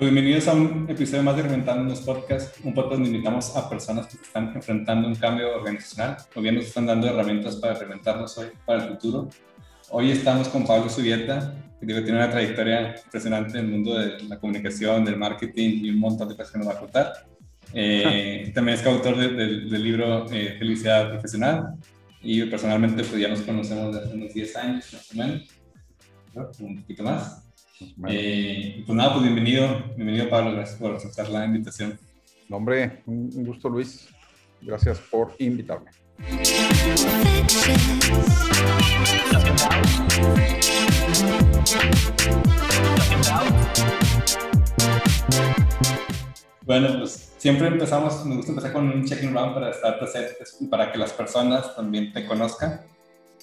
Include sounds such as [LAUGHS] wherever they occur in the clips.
Bienvenidos a un episodio más de Reventando los Podcasts, un podcast donde invitamos a personas que están enfrentando un cambio organizacional o bien nos están dando herramientas para reventarnos hoy para el futuro. Hoy estamos con Pablo Subieta, que tiene una trayectoria impresionante en el mundo de la comunicación, del marketing y un montón de cosas que nos va a contar. Eh, [LAUGHS] también es coautor del libro eh, Felicidad Profesional y personalmente pues ya nos conocemos desde hace unos 10 años más o menos, un poquito más. Eh, pues nada, pues bienvenido, bienvenido Pablo, gracias por aceptar la invitación. No, hombre, un gusto Luis, gracias por invitarme. Bueno, pues siempre empezamos, me gusta empezar con un check-in round para estar presentes y para que las personas también te conozcan.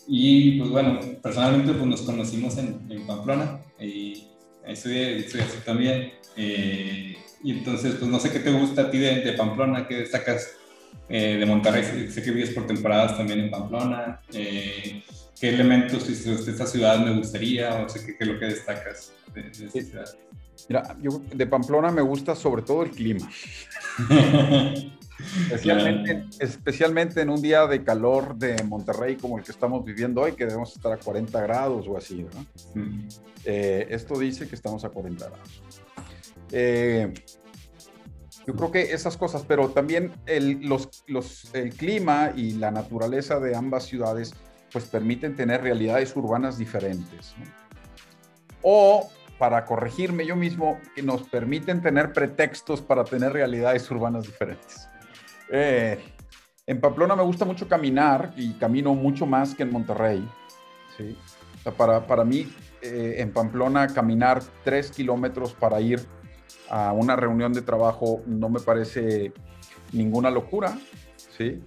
Y pues bueno, personalmente pues nos conocimos en, en Pamplona y estudié, estudié también. Eh, y entonces, pues no sé qué te gusta a ti de, de Pamplona, qué destacas eh, de Monterrey. Sé que vives por temporadas también en Pamplona. Eh, ¿Qué elementos de esta ciudad me gustaría o sé qué, es lo que destacas de, de esta ciudad? Mira, yo de Pamplona me gusta sobre todo el clima. [LAUGHS] Especialmente, especialmente, en un día de calor de Monterrey como el que estamos viviendo hoy, que debemos estar a 40 grados o así. Eh, esto dice que estamos a 40 grados. Eh, yo creo que esas cosas, pero también el, los, los, el clima y la naturaleza de ambas ciudades pues permiten tener realidades urbanas diferentes. O, para corregirme yo mismo, que nos permiten tener pretextos para tener realidades urbanas diferentes. Eh, en Pamplona me gusta mucho caminar y camino mucho más que en Monterrey. ¿sí? para, para, mí, eh, en Pamplona, caminar tres kilómetros para ir a una reunión de trabajo no me parece ninguna locura. ¿sí?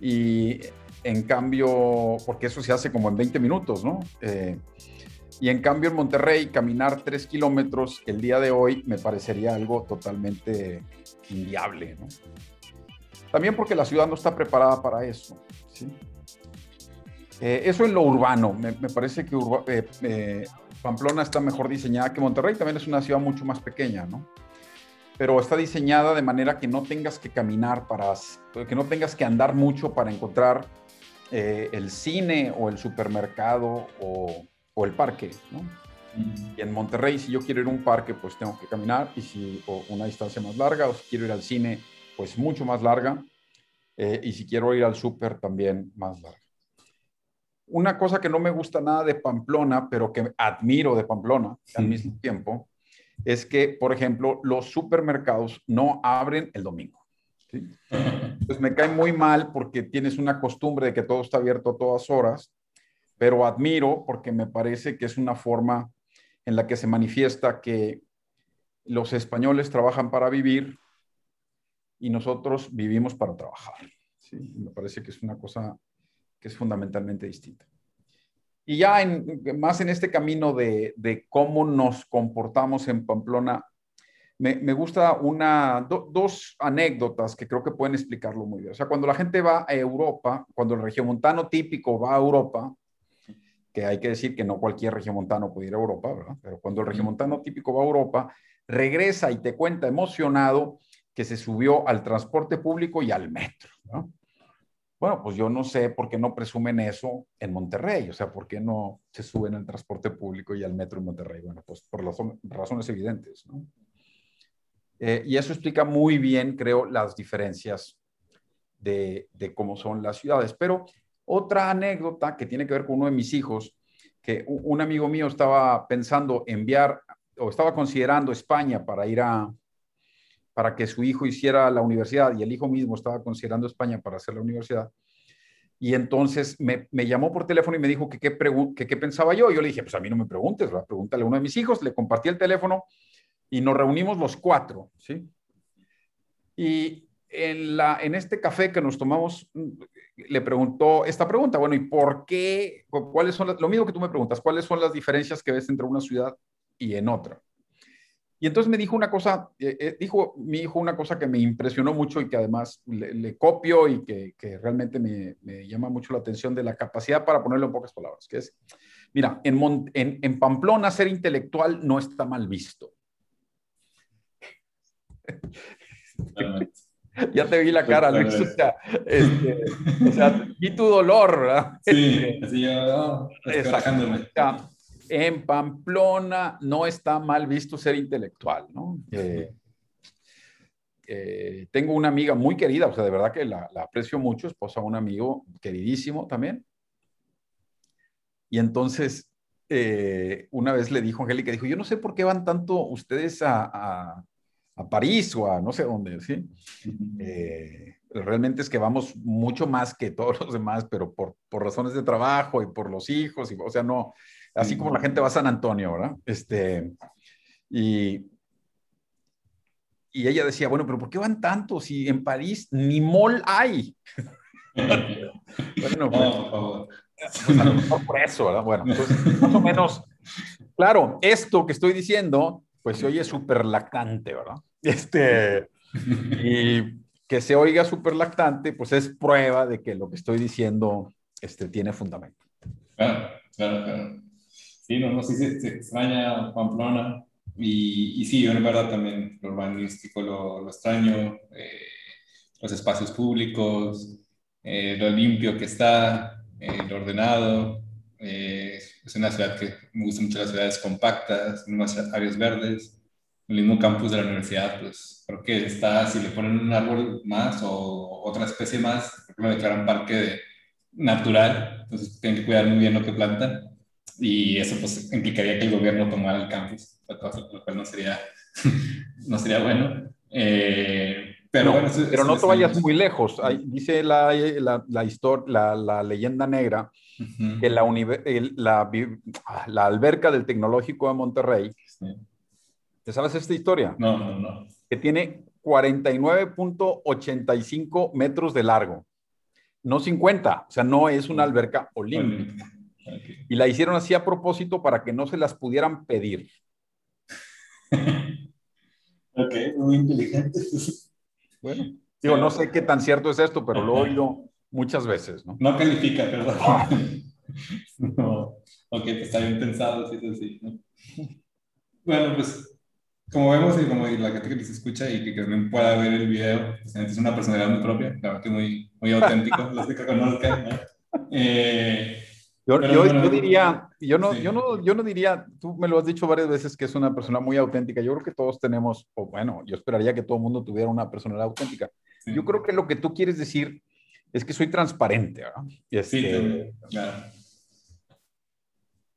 Y en cambio, porque eso se hace como en 20 minutos, ¿no? Eh, y en cambio en Monterrey, caminar tres kilómetros el día de hoy me parecería algo totalmente inviable, ¿no? También porque la ciudad no está preparada para eso. ¿sí? Eh, eso en lo urbano. Me, parece que eh, Pamplona está mejor diseñada que Monterrey. También es una ciudad mucho más pequeña, ¿no? Pero está diseñada de manera que no tengas que caminar para, que no tengas que andar mucho para encontrar el cine o el supermercado o, o el parque, ¿no? Y en Monterrey, si yo quiero ir a un parque, pues tengo que caminar, y si o una distancia más larga, o si quiero ir al cine, pues mucho más larga eh, y si quiero ir al súper también más larga. Una cosa que no me gusta nada de Pamplona, pero que admiro de Pamplona al mismo tiempo, es que, por ejemplo, los supermercados no abren el domingo. Pues me cae muy mal porque tienes una costumbre de que todo está abierto a todas horas, pero admiro porque me parece que es una forma en la que se manifiesta que los españoles trabajan para vivir y nosotros vivimos para trabajar. ¿sí? Me parece que es una cosa que es fundamentalmente distinta. Y ya en, más en este camino de, de cómo nos comportamos en Pamplona, me, me gusta una, dos anécdotas que creo que pueden explicarlo muy bien. O sea, cuando la gente va a Europa, cuando el regiomontano típico va a Europa, que hay que decir que no cualquier regiomontano puede ir a Europa, ¿verdad? Pero cuando el regiomontano típico va a Europa, regresa y te cuenta emocionado que se subió al transporte público y al metro. Bueno, pues yo no sé por qué no presumen eso en Monterrey, o sea, por qué no se suben al transporte público y al metro en Monterrey. Bueno, pues por razones evidentes. Eh, y eso explica muy bien, creo, las diferencias de, de, cómo son las ciudades. Pero otra anécdota que tiene que ver con uno de mis hijos, que un amigo mío estaba pensando enviar o estaba considerando España para ir a, para que su hijo hiciera la universidad y el hijo mismo estaba considerando España para hacer la universidad. Y entonces me, llamó por teléfono y me dijo que qué que, pensaba yo. Yo le dije, pues a mí no me preguntes, ¿verdad? pregúntale a uno de mis hijos. Le compartí el teléfono y nos reunimos los cuatro, ¿sí? Y en, la, en este café que nos tomamos, le preguntó esta pregunta, bueno, ¿y por qué? ¿Cuáles son lo mismo que tú me preguntas, cuáles son las diferencias que ves entre una ciudad y en otra? Y entonces me dijo una cosa, eh, eh, dijo mi hijo una cosa que me impresionó mucho y que además le, copio y que, que realmente me, me, llama mucho la atención de la capacidad para ponerlo en pocas palabras, que es, mira, en, en, en Pamplona ser intelectual no está mal visto. [LAUGHS] ya te vi la cara, Luis. O sea, este, o sea, y tu dolor, ¿verdad? Sí, así yo, en Pamplona no está mal visto ser intelectual, ¿no? Eh, eh, tengo una amiga muy querida, o sea, de verdad que la, aprecio mucho, esposa de un amigo queridísimo también. Y entonces, eh, una vez le dijo a Angélica, dijo, yo no sé por qué van tanto ustedes a a París o a no sé dónde, ¿sí? Eh, realmente es que vamos mucho más que todos los demás, pero por, por razones de trabajo y por los hijos, y, o sea, no, así como la gente va a San Antonio, ¿verdad? Este, y, y ella decía, bueno, pero ¿por qué van tantos? Si en París ni mall hay. [LAUGHS] bueno, pues, pues, a lo mejor por eso, ¿verdad? Bueno, pues más o menos, claro, esto que estoy diciendo pues se oye súper lactante, ¿verdad? Este, y que se oiga súper lactante, pues es prueba de que lo que estoy diciendo este, tiene fundamento. Claro, claro, claro. Sí, no, no, sí se, extraña Pamplona. Y, y, sí, yo en verdad también lo urbanístico lo, lo extraño, eh, los espacios públicos, eh, lo limpio que está, eh, lo ordenado. Es una ciudad que me gusta mucho las ciudades compactas, unas áreas verdes. El mismo campus de la universidad, pues creo que está, si le ponen un árbol más o otra especie más, lo declaran parque natural, entonces tienen que cuidar muy bien lo que plantan. Y eso pues implicaría que el gobierno tomara el campus, lo cual no sería, [LAUGHS] no sería bueno. Eh, pero, no, pero no te vayas muy lejos. dice la, la, la, historia, la, leyenda negra que la, la, la, alberca del Tecnológico de Monterrey, ¿te sabes esta historia? No, no, no. Que tiene 49.85 metros de largo, no 50, o sea, no es una alberca olímpica. Y la hicieron así a propósito para que no se las pudieran pedir. [LAUGHS] ok, muy inteligente. Bueno, digo, no sé qué tan cierto es esto, pero lo he oído muchas veces, ¿no? No califica, perdón. [LAUGHS] no. Ok, pues está bien pensado, sí, es así, ¿no? Bueno, pues como vemos y como la gente que les escucha y que, también pueda ver el video, pues, es una personalidad muy propia, la verdad que muy, muy auténtico, [LAUGHS] los que conozcan, ¿no? Eh, yo, yo, yo, diría, yo no, yo, no, yo no diría, tú me lo has dicho varias veces que es una persona muy auténtica. Yo creo que todos tenemos, o bueno, yo esperaría que todo el mundo tuviera una personalidad auténtica. Yo creo que lo que tú quieres decir es que soy transparente, ¿verdad? Y así, sí, claro.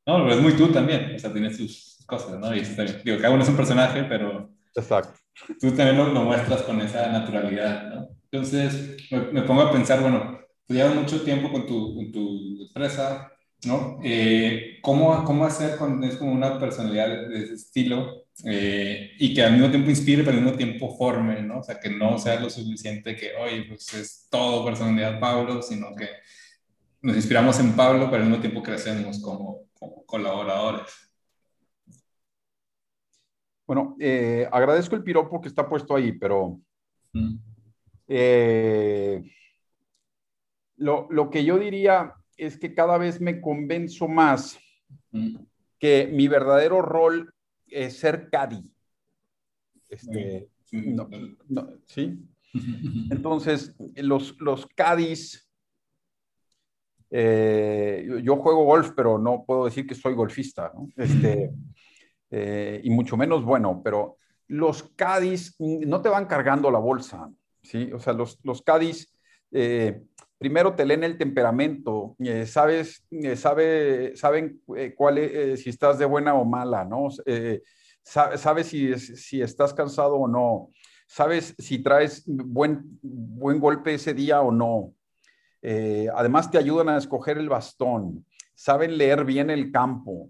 No, pero es muy tú también, o sea, tienes sus cosas, ¿no? Y digo, cada uno es un personaje, pero Exacto. tú también lo, muestras con esa naturalidad, ¿no? Entonces, me, me pongo a pensar, bueno, tú llevas mucho tiempo con tu, con tu empresa, ¿no? Eh, ¿cómo, ¿Cómo hacer cuando es como una personalidad de ese estilo eh, y que al mismo tiempo inspire, pero al mismo tiempo forme, ¿no? O sea, que no sea lo suficiente que, oye, pues es todo personalidad Pablo, sino que nos inspiramos en Pablo, pero al mismo tiempo crecemos como, como colaboradores. Bueno, eh, agradezco el piropo que está puesto ahí, pero mm. lo, lo que yo diría es que cada vez me convenzo más que mi verdadero rol es ser Cadi. Este, sí, [LAUGHS] Entonces, los, los Cadis, eh, yo juego golf, pero no puedo decir que soy golfista, ¿no? Este, eh, y mucho menos bueno, pero los Cadis no te van cargando la bolsa, ¿sí? O sea, los, los Cadis eh, primero te leen el temperamento, eh, sabes, eh, sabe, saben eh, es, si estás de buena o mala, ¿no? sabes si, si estás cansado o no, sabes si traes buen, buen golpe ese día o no. además te ayudan a escoger el bastón, saben leer bien el campo.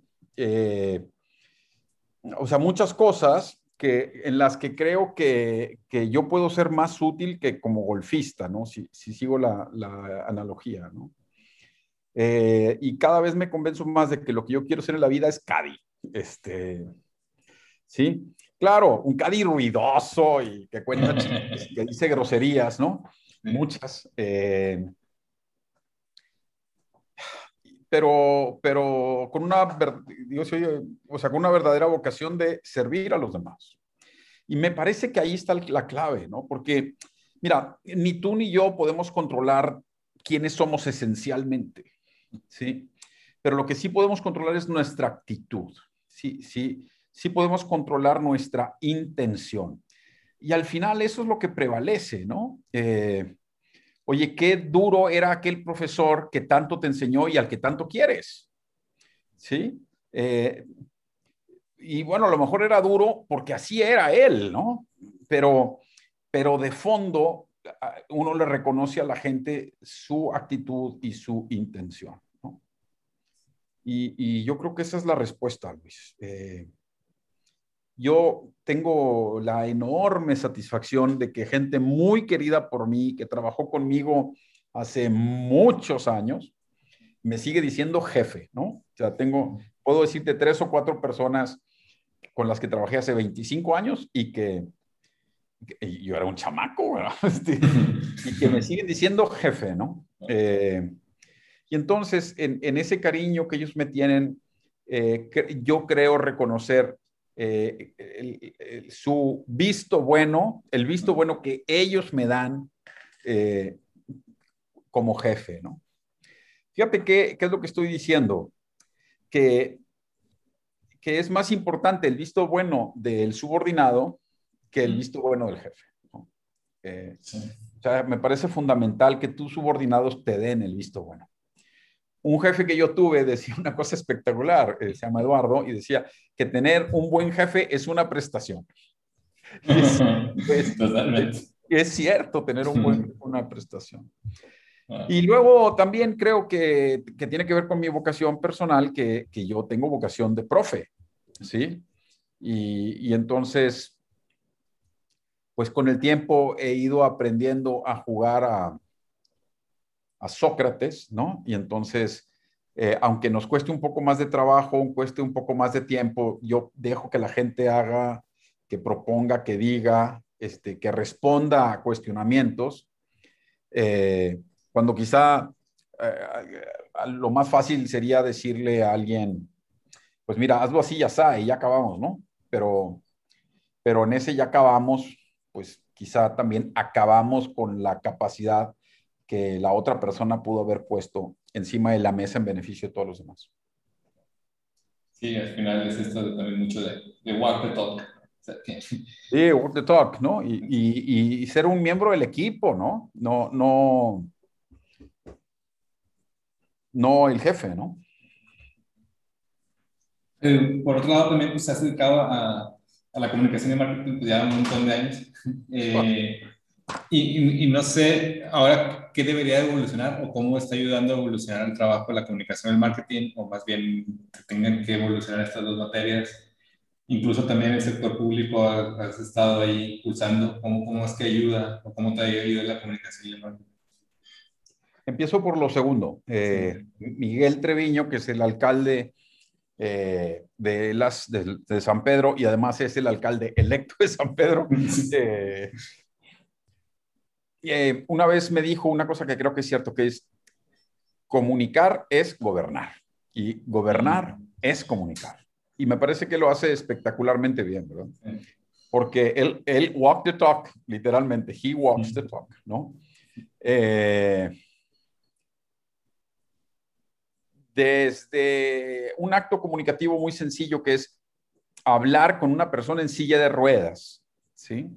o sea, muchas cosas que, en las que creo que, que, yo puedo ser más útil que como golfista, ¿no? Si, si sigo la, la, analogía, ¿no? Eh, y cada vez me convenzo más de que lo que yo quiero hacer en la vida es caddy. Este, ¿sí? Claro, un caddy ruidoso y que cuenta, [LAUGHS] que dice groserías, ¿no? Muchas. Eh, pero, pero con una, o sea, con una verdadera vocación de servir a los demás. Y me parece que ahí está la clave, ¿no? Porque, mira, ni tú ni yo podemos controlar quiénes somos esencialmente, ¿sí? Pero lo que sí podemos controlar es nuestra actitud, sí, sí, sí podemos controlar nuestra intención. Y al final eso es lo que prevalece, ¿no? Eh, Oye, qué duro era aquel profesor que tanto te enseñó y al que tanto quieres. ¿Sí? Eh, y bueno, a lo mejor era duro porque así era él, ¿no? Pero, pero de fondo uno le reconoce a la gente su actitud y su intención. ¿no? Y, yo creo que esa es la respuesta, Luis. Eh, yo tengo la enorme satisfacción de que gente muy querida por mí, que trabajó conmigo hace muchos años, me sigue diciendo jefe, ¿no? O sea, tengo, puedo decirte tres o cuatro personas con las que trabajé hace 25 años y que, yo era un chamaco, ¿verdad? [LAUGHS] Este, y que me siguen diciendo jefe, ¿no? Eh, y entonces, en, ese cariño que ellos me tienen, eh, yo creo reconocer eh, su visto bueno, el visto bueno que ellos me dan eh, como jefe, ¿no? Fíjate qué, qué, es lo que estoy diciendo, que, que es más importante el visto bueno del subordinado que el visto bueno del jefe. Eh, o sea, me parece fundamental que tus subordinados te den el visto bueno un jefe que yo tuve decía una cosa espectacular, eh, se llama Eduardo, y decía que tener un buen jefe es una prestación. [LAUGHS] Es, Totalmente. Es, cierto tener un buen, [LAUGHS] una prestación. Ah. Y luego también creo que, que, tiene que ver con mi vocación personal, que, que yo tengo vocación de profe, ¿sí? Y, y entonces, pues con el tiempo he ido aprendiendo a jugar a, Sócrates, ¿no? Y entonces, eh, aunque nos cueste un poco más de trabajo, cueste un poco más de tiempo, yo dejo que la gente haga, que proponga, que diga, este, que responda a cuestionamientos, eh, cuando quizá eh, lo más fácil sería decirle a alguien, pues mira, hazlo así, ya está, y ya acabamos, ¿no? Pero, pero en ese ya acabamos, pues quizá también acabamos con la capacidad que la otra persona pudo haber puesto encima de la mesa en beneficio de todos los demás. Sí, al final es esto también mucho de, de walk the talk. [LAUGHS] Sí, walk the talk, ¿no? Y, y, y, ser un miembro del equipo, ¿no? No, no, no el jefe, ¿no? Eh, por otro lado, también pues, se has dedicado a, a la comunicación y marketing pues, ya un montón de años. [LAUGHS] Eh, y, no sé ahora qué debería evolucionar o cómo está ayudando a evolucionar el trabajo de la comunicación el marketing, o más bien que tengan que evolucionar estas dos materias. Incluso también el sector público has estado ahí pulsando. ¿Cómo, ¿Cómo es que ayuda o cómo te ayuda la comunicación y el marketing? Empiezo por lo segundo. Eh, Miguel Treviño, que es el alcalde eh, de, las, de, San Pedro y además es el alcalde electo de San Pedro, eh, eh, una vez me dijo una cosa que creo que es cierto, que es comunicar es gobernar y gobernar es comunicar. Y me parece que lo hace espectacularmente bien, ¿verdad? Porque él, él walk the talk, literalmente, he walks the talk, ¿no? Eh, desde un acto comunicativo muy sencillo que es hablar con una persona en silla de ruedas, ¿sí?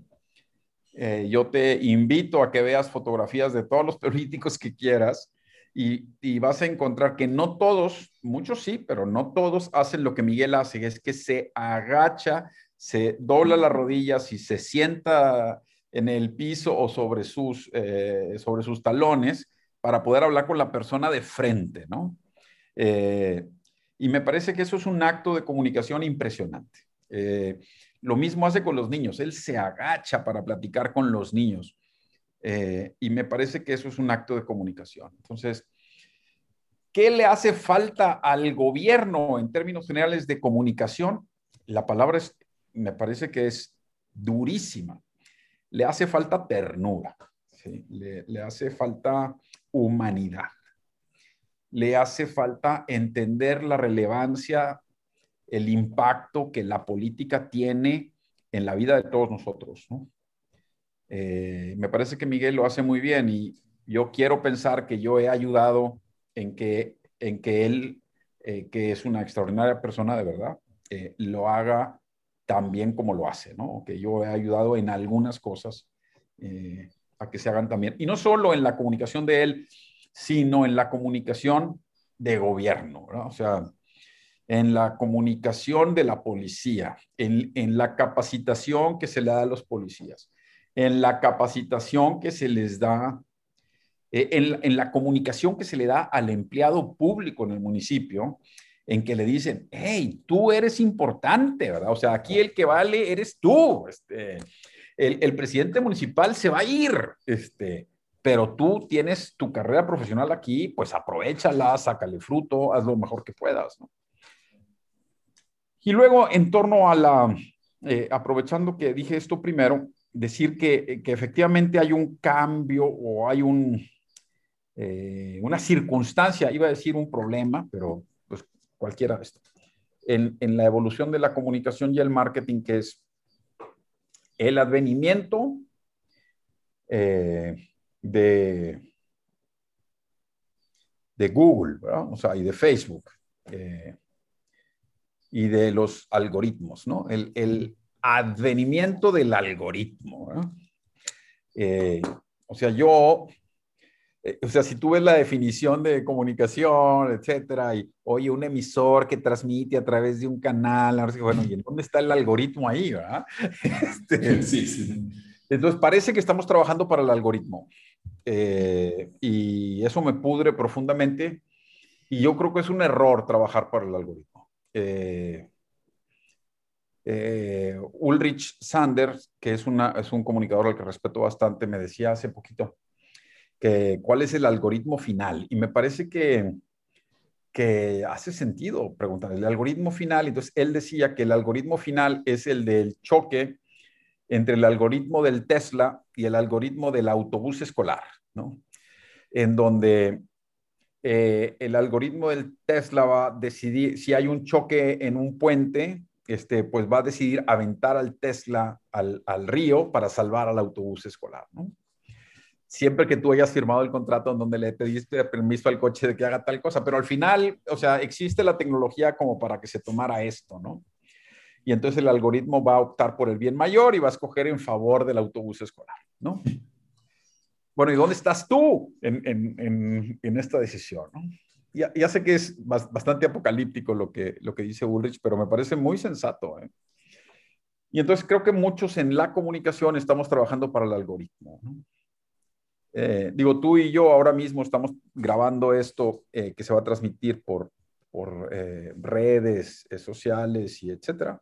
Eh, yo te invito a que veas fotografías de todos los políticos que quieras y, vas a encontrar que no todos, muchos sí, pero no todos hacen lo que Miguel hace, es que se agacha, se dobla las rodillas y se sienta en el piso o sobre sus, eh, sobre sus talones para poder hablar con la persona de frente, ¿no? Eh, y me parece que eso es un acto de comunicación impresionante. Lo mismo hace con los niños. Él se agacha para platicar con los niños. Eh, y me parece que eso es un acto de comunicación. Entonces, ¿qué le hace falta al gobierno en términos generales de comunicación? La palabra es, me parece que es durísima. Le hace falta ternura, le, le hace falta humanidad, le hace falta entender la relevancia, el impacto que la política tiene en la vida de todos nosotros. ¿no? Eh, me parece que Miguel lo hace muy bien y yo quiero pensar que yo he ayudado en que, en que él, eh, que es una extraordinaria persona de verdad, eh, lo haga tan bien como lo hace, ¿no? Que yo he ayudado en algunas cosas a que se hagan también. Y no solo en la comunicación de él, sino en la comunicación de gobierno, ¿no? O sea, en la comunicación de la policía, en, en la capacitación que se le da a los policías en la capacitación que se les da, eh, en, la comunicación que se le da al empleado público en el municipio, en que le dicen, hey, tú eres importante, ¿verdad? O sea, aquí el que vale eres tú. Este, el, presidente municipal se va a ir, este, pero tú tienes tu carrera profesional aquí, pues aprovechala, sácale fruto, haz lo mejor que puedas, ¿no? Y luego, en torno a la, eh, aprovechando que dije esto primero, decir que, efectivamente hay un cambio o hay un, eh, una circunstancia, iba a decir un problema, pero pues cualquiera esto, en, en, la evolución de la comunicación y el marketing, que es el advenimiento eh, de, de Google, o sea, y de Facebook, eh, y de los algoritmos, ¿no? El, el, advenimiento del algoritmo. Eh, o sea, yo, eh, o sea, si tú ves la definición de comunicación, etcétera, y oye, un emisor que transmite a través de un canal, bueno, ¿y en dónde está el algoritmo ahí? [LAUGHS] Este, sí, sí. Entonces, parece que estamos trabajando para el algoritmo. Eh, y eso me pudre profundamente. Y yo creo que es un error trabajar para el algoritmo. Eh, eh, Ulrich Sanders, que es, es un comunicador al que respeto bastante, me decía hace poquito que cuál es el algoritmo final. Y me parece que, que hace sentido preguntar el algoritmo final. Entonces, él decía que el algoritmo final es el del choque entre el algoritmo del Tesla y el algoritmo del autobús escolar, ¿no? En donde eh, el algoritmo del Tesla va a decidir si hay un choque en un puente, este, pues va a decidir aventar al Tesla al, río para salvar al autobús escolar. Siempre que tú hayas firmado el contrato en donde le pediste permiso al coche de que haga tal cosa, pero al final, o sea, existe la tecnología como para que se tomara esto, ¿no? Y entonces el algoritmo va a optar por el bien mayor y va a escoger en favor del autobús escolar, ¿no? Bueno, ¿y dónde estás tú en, en, en esta decisión, ¿no? ya, sé que es bastante apocalíptico lo que, lo que dice Ulrich, pero me parece muy sensato. ¿eh? Y entonces creo que muchos en la comunicación estamos trabajando para el algoritmo. Eh, digo, tú y yo ahora mismo estamos grabando esto eh, que se va a transmitir por, por redes sociales y etcétera.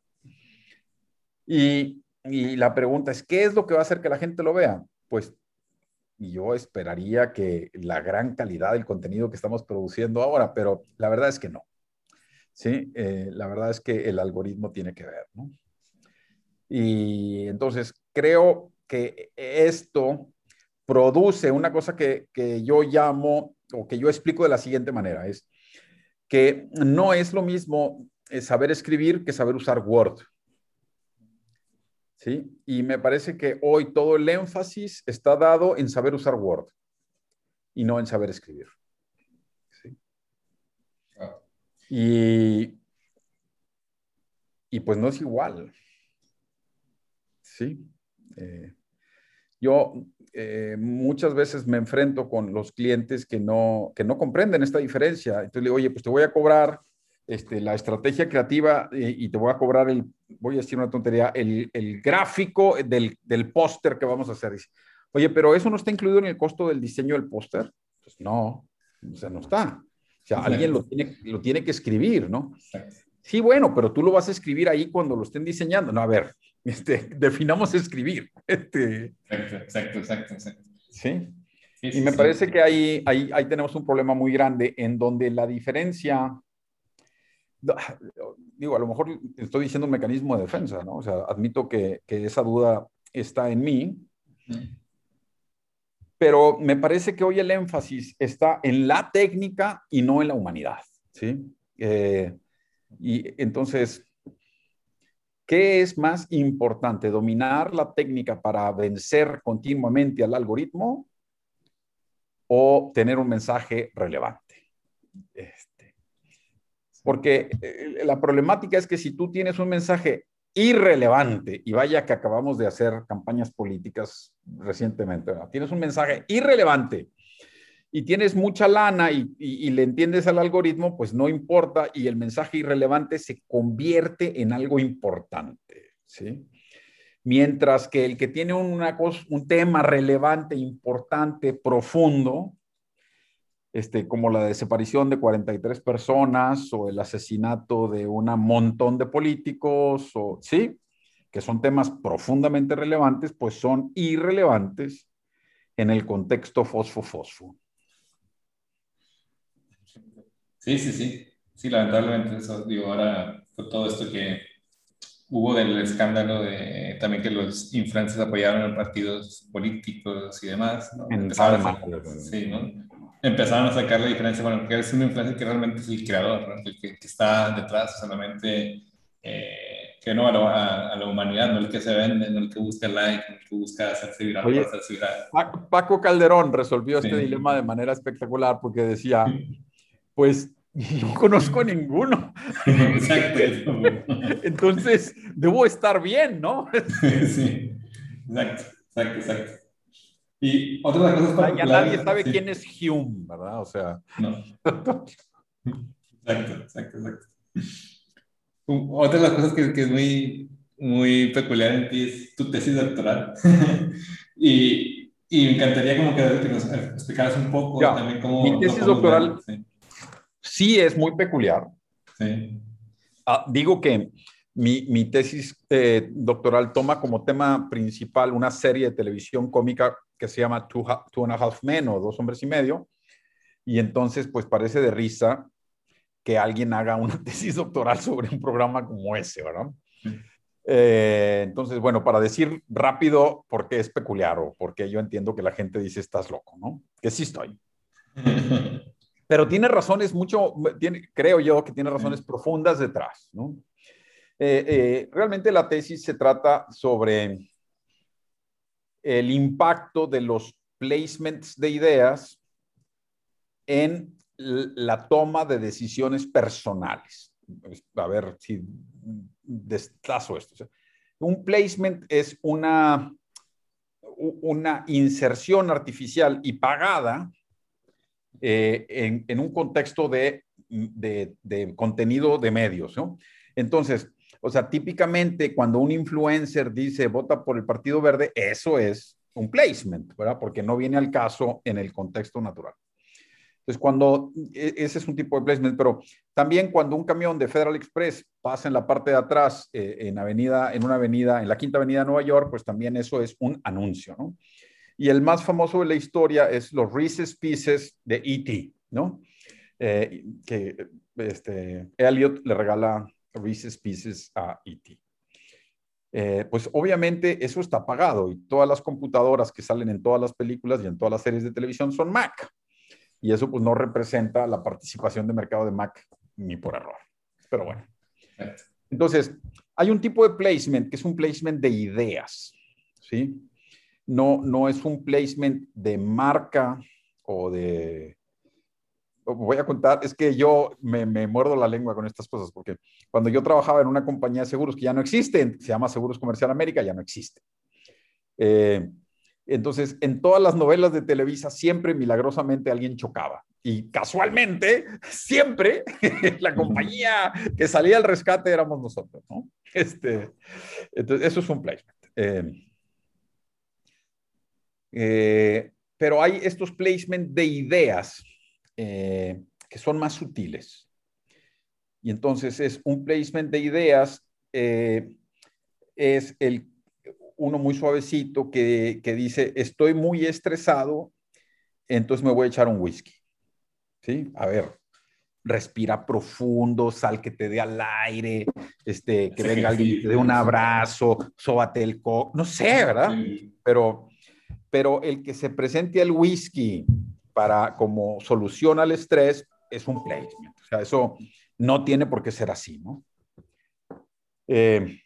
Y, y la pregunta es, ¿qué es lo que va a hacer que la gente lo vea? Pues yo esperaría que la gran calidad del contenido que estamos produciendo ahora, pero la verdad es que no. Sí, eh, la verdad es que el algoritmo tiene que ver, ¿no? Y entonces creo que esto produce una cosa que, que yo llamo o que yo explico de la siguiente manera, es que no es lo mismo eh, saber escribir que saber usar Word. ¿Sí? Y me parece que hoy todo el énfasis está dado en saber usar Word y no en saber escribir. ¿sí? Y, y pues no es igual. Sí. Eh, yo eh, muchas veces me enfrento con los clientes que no, que no comprenden esta diferencia. Entonces le digo, oye, pues te voy a cobrar este, la estrategia creativa eh, y te voy a cobrar el, voy a decir una tontería, el, el gráfico del, del póster que vamos a hacer. Dice, Oye, pero eso no está incluido en el costo del diseño del póster. Pues no, o sea, no está. O sea, alguien lo tiene, lo tiene que escribir, ¿no? Sí, bueno, pero tú lo vas a escribir ahí cuando lo estén diseñando. No, a ver, [LAUGHS] este, definamos escribir. [LAUGHS] Este, exacto, exacto, exacto, Sí. y me parece que ahí, ahí, ahí tenemos un problema muy grande en donde la diferencia, [SIGHS] digo, a lo mejor estoy diciendo un mecanismo de defensa, ¿no? O sea, admito que, esa duda está en mí, pero me parece que hoy el énfasis está en la técnica y no en la humanidad, ¿sí? Eh, y entonces, ¿qué es más importante? ¿Dominar la técnica para vencer continuamente al algoritmo o tener un mensaje relevante? Este, porque eh, la problemática es que si tú tienes un mensaje irrelevante, y vaya que acabamos de hacer campañas políticas recientemente, tienes un mensaje irrelevante y tienes mucha lana y, le entiendes al algoritmo, pues no importa y el mensaje irrelevante se convierte en algo importante, ¿sí? Mientras que el que tiene un tema relevante, importante, profundo, este, como la desaparición de 43 personas o el asesinato de un montón de políticos, o, ¿sí? que son temas profundamente relevantes, pues son irrelevantes en el contexto fosfo-fosfo. Sí, sí, sí. Sí, lamentablemente eso, digo, ahora todo esto que hubo del escándalo de también que los influencers apoyaron a partidos políticos y demás, ¿no? Empezaron a, sí, ¿no? Empezaron a sacar la diferencia, bueno, que es un influencer que realmente es el creador, ¿no? el que, que, está detrás, solamente eh, que no a, a, la humanidad, no el que se vende, no el que busca like, no el que busca hacerse viral. Oye, hacerse viral. Paco Calderón resolvió este dilema de manera espectacular porque decía, pues no conozco a ninguno. Exacto. [LAUGHS] Entonces, debo estar bien, ¿no? [LAUGHS] sí, exacto, exacto, exacto. Y otra de las cosas para... Ya nadie sabe quién es Hume, ¿verdad? O sea... No. [LAUGHS] Exacto, exacto, exacto. Otra de las cosas que, que, es muy, muy peculiar en ti es tu tesis doctoral. [LAUGHS] y, y, me encantaría como que, que nos explicaras un poco también cómo... Mi tesis doctoral sí es muy peculiar. Sí. Ah, digo que mi, mi tesis eh, doctoral toma como tema principal una serie de televisión cómica que se llama Two, and a Half Men o Dos Hombres y Medio. Y entonces, pues parece de risa que alguien haga una [LAUGHS] tesis doctoral sobre un programa como ese, ¿verdad? Eh, entonces, bueno, para decir rápido por qué es peculiar o por qué yo entiendo que la gente dice estás loco, ¿no? Que sí estoy. [LAUGHS] Pero tiene razones mucho, tiene, creo yo que tiene razones profundas detrás, ¿no? Eh, eh, realmente la tesis se trata sobre el impacto de los placements de ideas en la toma de decisiones personales. A ver si destazo esto. Un placement es una, una inserción artificial y pagada eh, en, un contexto de, de, contenido de medios. Entonces, o sea, típicamente cuando un influencer dice vota por el Partido Verde, eso es un placement, ¿verdad? Porque no viene al caso en el contexto natural. Entonces, cuando e, ese es un tipo de placement, pero también cuando un camión de Federal Express pasa en la parte de atrás, eh, en, avenida, en una avenida, en la quinta avenida de Nueva York, pues también eso es un anuncio, ¿no? Y el más famoso de la historia es los Reese's Pieces de E.T., ¿no? Eh, que este, Elliot le regala Reese's Pieces a E.T. Eh, pues obviamente eso está pagado y todas las computadoras que salen en todas las películas y en todas las series de televisión son Mac. Y eso pues no representa la participación de mercado de Mac ni por error. Pero bueno. Entonces, hay un tipo de placement que es un placement de ideas, ¿sí? no, no es un placement de marca o de... Voy a contar, es que yo me, muerdo la lengua con estas cosas, porque cuando yo trabajaba en una compañía de seguros que ya no existe, se llama Seguros Comercial América, ya no existe. Eh, entonces, en todas las novelas de Televisa, siempre milagrosamente alguien chocaba. Y casualmente, siempre [LAUGHS] la compañía que salía al rescate éramos nosotros, ¿no? Este, entonces, eso es un placement. Eh, eh, pero hay estos placements de ideas eh, que son más sutiles. Y entonces es un placement de ideas, eh, es el, uno muy suavecito que, que dice, estoy muy estresado, entonces me voy a echar un whisky. ¿Sí? A ver, respira profundo, sal que te dé al aire, este, que venga alguien y te dé un abrazo, sóbate el co, no sé, ¿verdad? Pero, pero el que se presente el whisky para como solución al estrés es un placement. O sea, eso no tiene por qué ser así, ¿no? Eh,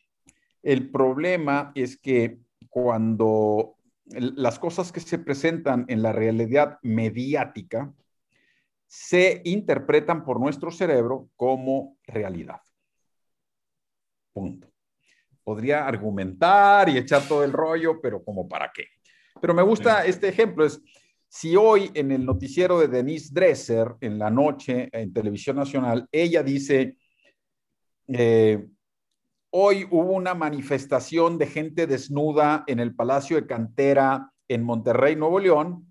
el problema es que cuando las cosas que se presentan en la realidad mediática se interpretan por nuestro cerebro como realidad. Punto. Podría argumentar y echar todo el rollo, pero como para qué. Pero me gusta este ejemplo, es si hoy en el noticiero de Denise Dresser, en la noche en Televisión Nacional, ella dice, eh, hoy hubo una manifestación de gente desnuda en el Palacio de Cantera en Monterrey, Nuevo León,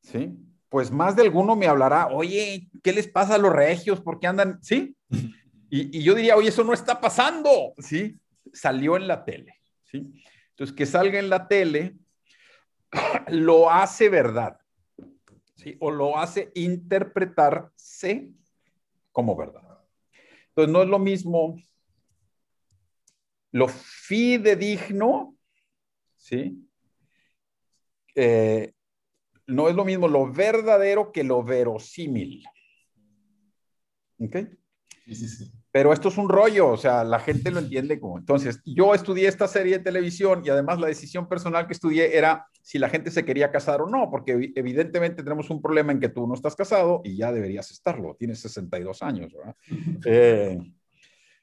¿sí? Pues más de alguno me hablará, oye, ¿qué les pasa a los regios? ¿Por qué andan? ¿Sí? [LAUGHS] Y, y yo diría, oye, eso no está pasando, ¿sí? Salió en la tele, ¿sí? Entonces, que salga en la tele [CLEARS THROAT] lo hace verdad. O lo hace interpretarse como verdad. Entonces, no es lo mismo lo fidedigno, ¿sí? Eh, no es lo mismo lo verdadero que lo verosímil. ¿Ok? Sí, sí, sí. Pero esto es un rollo, o sea, la gente lo entiende como. Entonces, yo estudié esta serie de televisión y además la decisión personal que estudié era si la gente se quería casar o no, porque evidentemente tenemos un problema en que tú no estás casado y ya deberías estarlo, tienes 62 años, ¿verdad? Eh,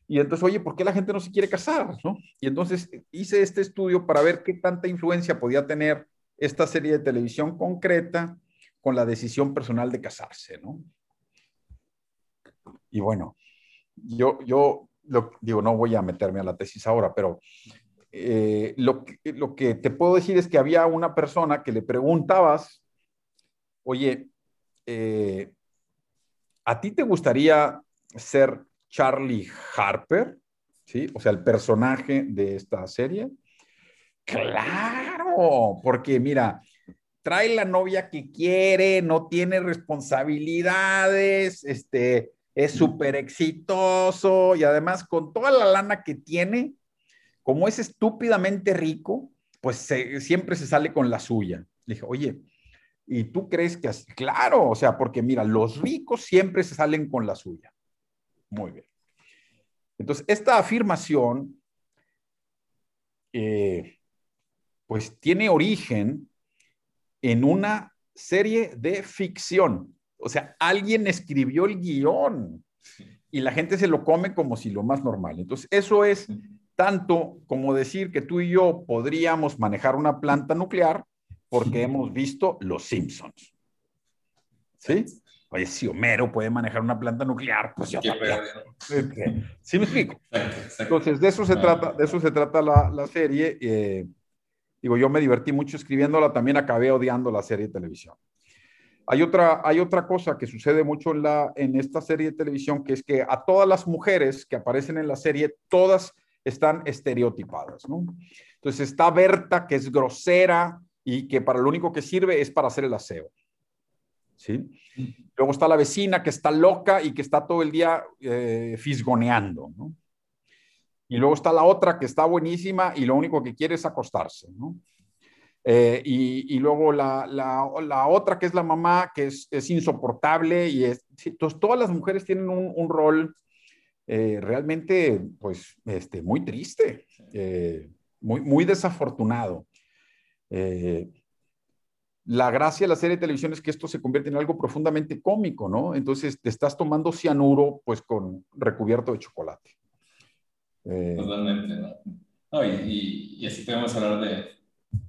y entonces, oye, ¿por qué la gente no se quiere casar? ¿no? Y entonces hice este estudio para ver qué tanta influencia podía tener esta serie de televisión concreta con la decisión personal de casarse, ¿no? Y bueno, yo, yo digo, no voy a meterme a la tesis ahora, pero eh, lo, lo que te puedo decir es que había una persona que le preguntabas, oye, eh, ¿a ti te gustaría ser Charlie Harper? ¿Sí? O sea, el personaje de esta serie. Claro, porque mira, trae la novia que quiere, no tiene responsabilidades, este, es súper exitoso y además con toda la lana que tiene, como es estúpidamente rico, pues siempre se sale con la suya. Le dije, oye, ¿y tú crees que así? Claro, o sea, porque mira, los ricos siempre se salen con la suya. Muy bien. Entonces, esta afirmación, eh, pues tiene origen en una serie de ficción. O sea, alguien escribió el guion y la gente se lo come como si lo más normal. Entonces, eso es tanto como decir que tú y yo podríamos manejar una planta nuclear porque hemos visto Los Simpsons. ¿Sí? Oye, si Homero puede manejar una planta nuclear, pues yo también. ¿Sí me explico? Entonces, de eso se trata, de eso se trata la, la serie. Eh, digo, yo me divertí mucho escribiéndola, también acabé odiando la serie de televisión. Hay otra, hay otra cosa que sucede mucho en, la, en esta serie de televisión, que es que a todas las mujeres que aparecen en la serie, todas están estereotipadas, ¿no? Entonces está Berta, que es grosera y que para lo único que sirve es para hacer el aseo. ¿Sí? Luego está la vecina que está loca y que está todo el día eh, fisgoneando, ¿no? Y luego está la otra que está buenísima y lo único que quiere es acostarse, ¿no? Eh, y, luego la, la, otra que es la mamá, que es, es insoportable. Y es, entonces, todas las mujeres tienen un, un rol eh, realmente, pues, este, muy triste, eh, muy, muy desafortunado. la gracia de la serie de televisión es que esto se convierte en algo profundamente cómico, ¿no? Entonces, te estás tomando cianuro, pues, con recubierto de chocolate. Totalmente, ¿no? y, y, así podemos hablar de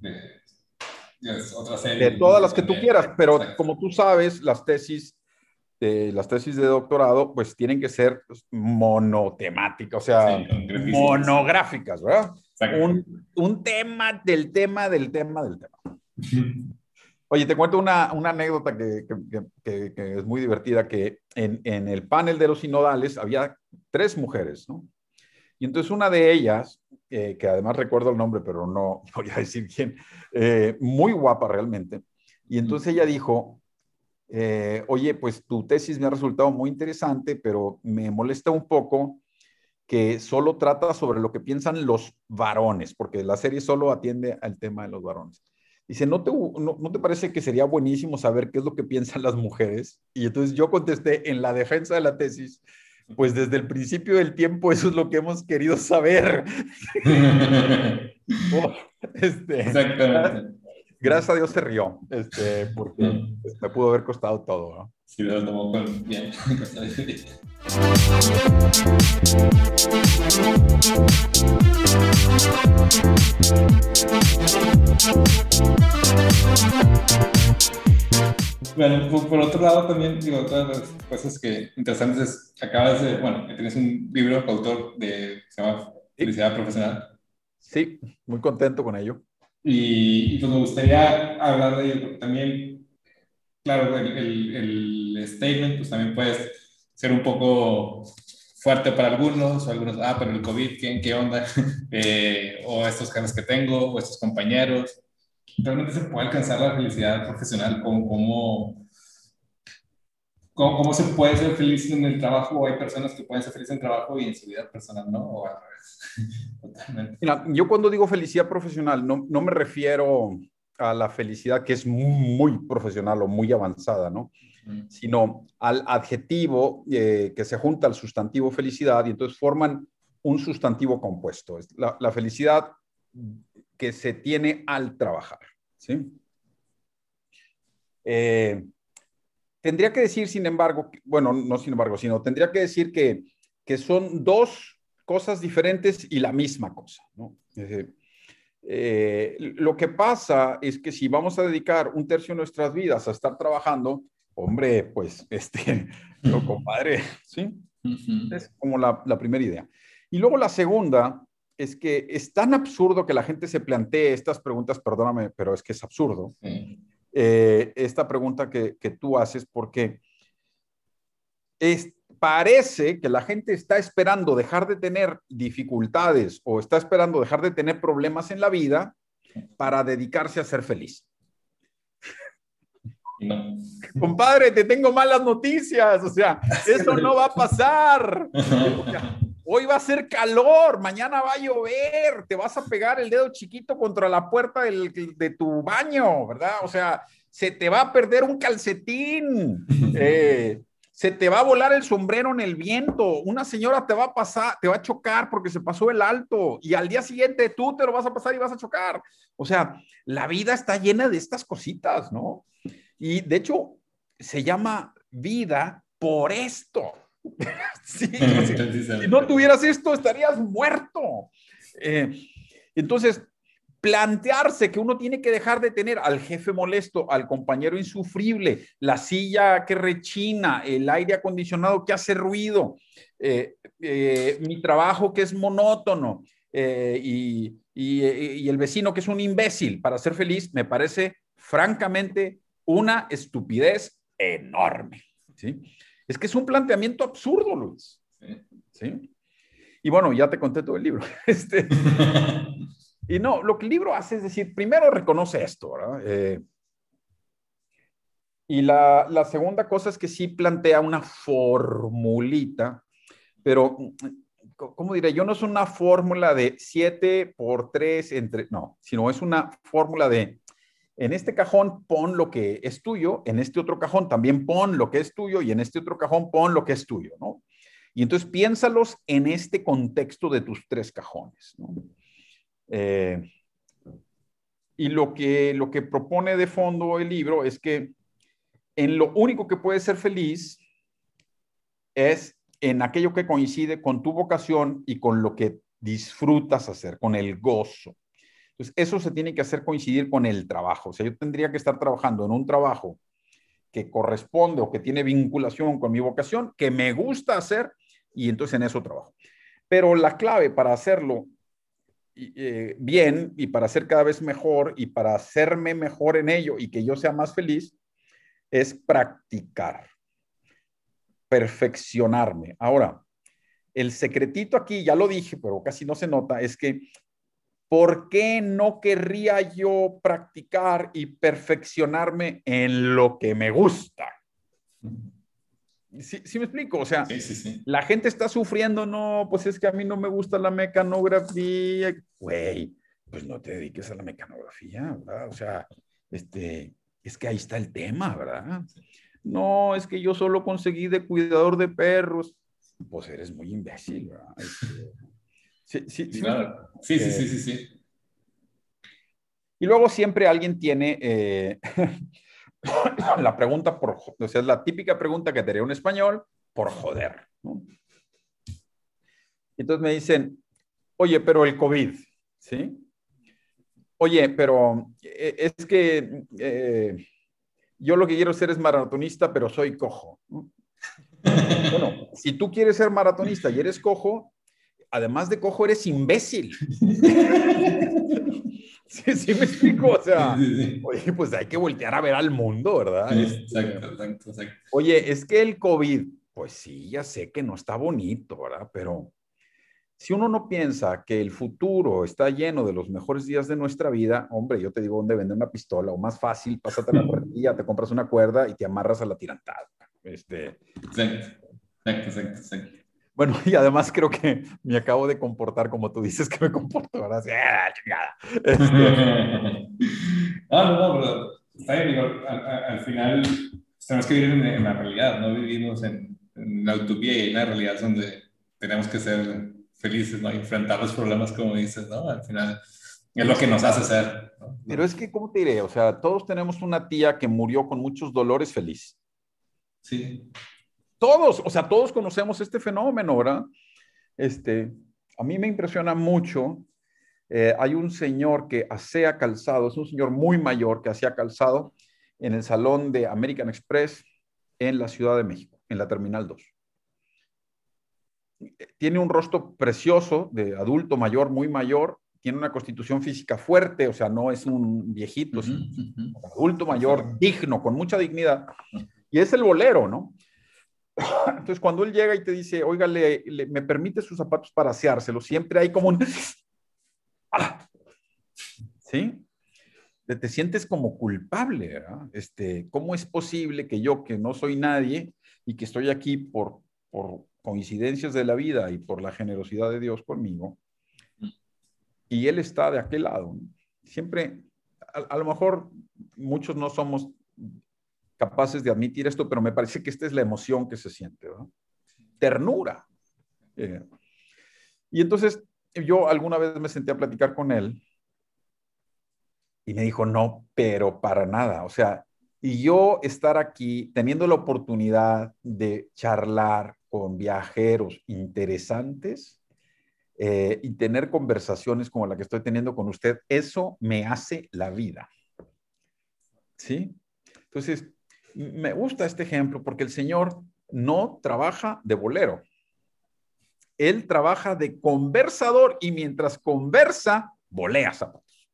de todas las que tú quieras, pero como tú sabes, las tesis, las tesis de doctorado, pues tienen que ser pues, monotemáticas, o sea, monográficas, ¿verdad? Un, un, tema del tema del tema del tema. [LAUGHS] Oye, te cuento una, una anécdota que, que, que, es muy divertida, que en, en, el panel de los sinodales había tres mujeres, ¿no? Y entonces una de ellas, eh, que además recuerdo el nombre, pero no [LAUGHS] voy a decir quién, eh, muy guapa realmente. Y entonces ella dijo, eh, oye, pues tu tesis me ha resultado muy interesante, pero me molesta un poco que solo trata sobre lo que piensan los varones, porque la serie solo atiende al tema de los varones. Dice, ¿no te, no, ¿no te parece que sería buenísimo saber qué es lo que piensan las mujeres? Y entonces yo contesté en la defensa de la tesis, pues desde el principio del tiempo eso es lo que hemos querido saber. [LAUGHS] Oh, este, Exactamente. Gracias a Dios se rió, este, porque me pudo haber costado todo. ¿no? Sí, lo tomó bien. [LAUGHS] Bueno, por, otro lado también, digo, todas las cosas que interesantes es, acabas de, bueno, tienes un libro autor de, se llama Felicidad Profesional. Sí, muy contento con ello. Y, pues me gustaría hablar de ello, porque también, claro, el, el, el statement pues también puede ser un poco fuerte para algunos, o algunos, ah, pero el COVID, ¿qué, qué onda? [LAUGHS] Eh, o estos casos que tengo, o estos compañeros. ¿Realmente se puede alcanzar la felicidad profesional? ¿Cómo, cómo, cómo, se puede ser feliz en el trabajo? ¿O hay personas que pueden ser felices en el trabajo y en su vida personal no? ¿O al revés? [LAUGHS] Totalmente. Mira, yo cuando digo felicidad profesional, no, no me refiero a la felicidad que es muy profesional o muy avanzada, ¿no? sino al adjetivo eh, que se junta al sustantivo felicidad y entonces forman un sustantivo compuesto. La, la felicidad que se tiene al trabajar. ¿sí? Eh, tendría que decir, sin embargo, bueno, no sin embargo, sino tendría que decir que, que son dos cosas diferentes y la misma cosa. ¿no? Eh, lo que pasa es que si vamos a dedicar un tercio de nuestras vidas a estar trabajando, hombre, pues, [LAUGHS] este, lo compadre, ¿sí? Es como la, la, primera idea. Y luego la segunda es que es tan absurdo que la gente se plantee estas preguntas, perdóname, pero es que es absurdo, eh, esta pregunta que, que, tú haces, porque es, parece que la gente está esperando dejar de tener dificultades o está esperando dejar de tener problemas en la vida para dedicarse a ser feliz. Compadre, te tengo malas noticias. O sea, [LAUGHS] eso no va a pasar. [LAUGHS] Hoy va a ser calor, mañana va a llover, te vas a pegar el dedo chiquito contra la puerta de tu baño, ¿verdad? O sea, se te va a perder un calcetín, [LAUGHS] eh, se te va a volar el sombrero en el viento, una señora te va a pasar, te va a chocar porque se pasó el alto y al día siguiente tú te lo vas a pasar y vas a chocar. O sea, la vida está llena de estas cositas, ¿no? Y de hecho, se llama vida por esto. [LAUGHS] [LAUGHS] si no tuvieras esto, estarías muerto. Eh, entonces, plantearse que uno tiene que dejar de tener al jefe molesto, al compañero insufrible, la silla que rechina, el aire acondicionado que hace ruido, eh, eh, mi trabajo que es monótono y, y el vecino que es un imbécil para ser feliz, me parece francamente una estupidez enorme. ¿sí? Es que es un planteamiento absurdo, Luis. ¿sí? Y bueno, ya te conté todo el libro. [LAUGHS] Este, [LAUGHS] y no, lo que el libro hace es decir, primero reconoce esto, ¿verdad? Eh, y la, la, segunda cosa es que sí plantea una formulita, pero, ¿cómo diré? Yo no es una fórmula de 7 por 3 entre, no, sino es una fórmula de en este cajón pon lo que es tuyo, en este otro cajón también pon lo que es tuyo y en este otro cajón pon lo que es tuyo, ¿no? Y entonces piénsalos en este contexto de tus tres cajones. Eh, y lo que, lo que propone de fondo el libro es que en lo único que puedes ser feliz es en aquello que coincide con tu vocación y con lo que disfrutas hacer, con el gozo. Entonces, eso se tiene que hacer coincidir con el trabajo. O sea, yo tendría que estar trabajando en un trabajo que corresponde o que tiene vinculación con mi vocación, que me gusta hacer, y entonces en eso trabajo. Pero la clave para hacerlo eh, bien y para ser cada vez mejor y para hacerme mejor en ello y que yo sea más feliz, es practicar, perfeccionarme. Ahora, el secretito aquí, ya lo dije, pero casi no se nota, es que ¿por qué no querría yo practicar y perfeccionarme en lo que me gusta? ¿Sí, me explico? O sea, la gente está sufriendo, no, pues es que a mí no me gusta la mecanografía. Güey, pues no te dediques a la mecanografía, ¿verdad? O sea, este, es que ahí está el tema, ¿verdad? No, es que yo solo conseguí de cuidador de perros. Pues eres muy imbécil, ¿verdad? Este, Sí, sí, sí. Sí, sí, sí, sí, sí. Y luego siempre alguien tiene eh, [COUGHS] la pregunta por, o sea, es la típica pregunta que te haría un español por joder. Entonces me dicen, oye, pero el COVID, ¿sí? Oye, pero eh, es que eh, yo lo que quiero ser es maratonista, pero soy cojo. [LAUGHS] bueno, si tú quieres ser maratonista y eres cojo, además de cojo, eres imbécil. [LAUGHS] sí, sí me explico, o sea, oye, pues hay que voltear a ver al mundo, ¿verdad? Este, exacto, exacto, exacto. Oye, es que el COVID, pues sí, ya sé que no está bonito, ¿verdad? Pero si uno no piensa que el futuro está lleno de los mejores días de nuestra vida, hombre, yo te digo dónde vender una pistola, o más fácil, pásate la [LAUGHS] cuerdilla, te compras una cuerda y te amarras a la tirantada. Este... Exacto, exacto, exacto. exacto. Bueno, [LAUGHS] y además creo que me acabo de comportar como tú dices que me comporto, ¿verdad? ¡ah, chingada! Este... [LAUGHS] ah, no, no, pero está bien, digo, al, final tenemos que vivir en, la realidad, no vivimos en, la utopía y en la realidad donde tenemos que ser felices, ¿no? Enfrentar los problemas, como dices, ¿no? Al final es lo que nos hace ser. Pero es que, ¿cómo te diré? O sea, todos tenemos una tía que murió con muchos dolores feliz. Sí. Todos, o sea, todos conocemos este fenómeno, ¿verdad? Este, a mí me impresiona mucho. Eh, hay un señor que hacía calzado, es un señor muy mayor que hacía calzado en el salón de American Express en la Ciudad de México, en la Terminal 2. Tiene un rostro precioso de adulto mayor, muy mayor, tiene una constitución física fuerte, o sea, no es un viejito, es un adulto mayor, digno, con mucha dignidad. Y es el bolero, ¿no? Entonces, cuando él llega y te dice, oiga, me permite sus zapatos para aseárselos, siempre hay como un... [LAUGHS] ¿Sí? Te, sientes como culpable, ¿verdad? Este, ¿Cómo es posible que yo, que no soy nadie y que estoy aquí por, por coincidencias de la vida y por la generosidad de Dios conmigo, y él está de aquel lado? Siempre, a lo mejor muchos no somos capaces de admitir esto, pero me parece que esta es la emoción que se siente, Ternura. Eh, y entonces yo alguna vez me senté a platicar con él y me dijo, no, pero para nada. O sea, y yo estar aquí teniendo la oportunidad de charlar con viajeros interesantes eh, y tener conversaciones como la que estoy teniendo con usted, eso me hace la vida. ¿Sí? Entonces, me gusta este ejemplo porque el Señor no trabaja de bolero. Él trabaja de conversador y mientras conversa, volea zapatos.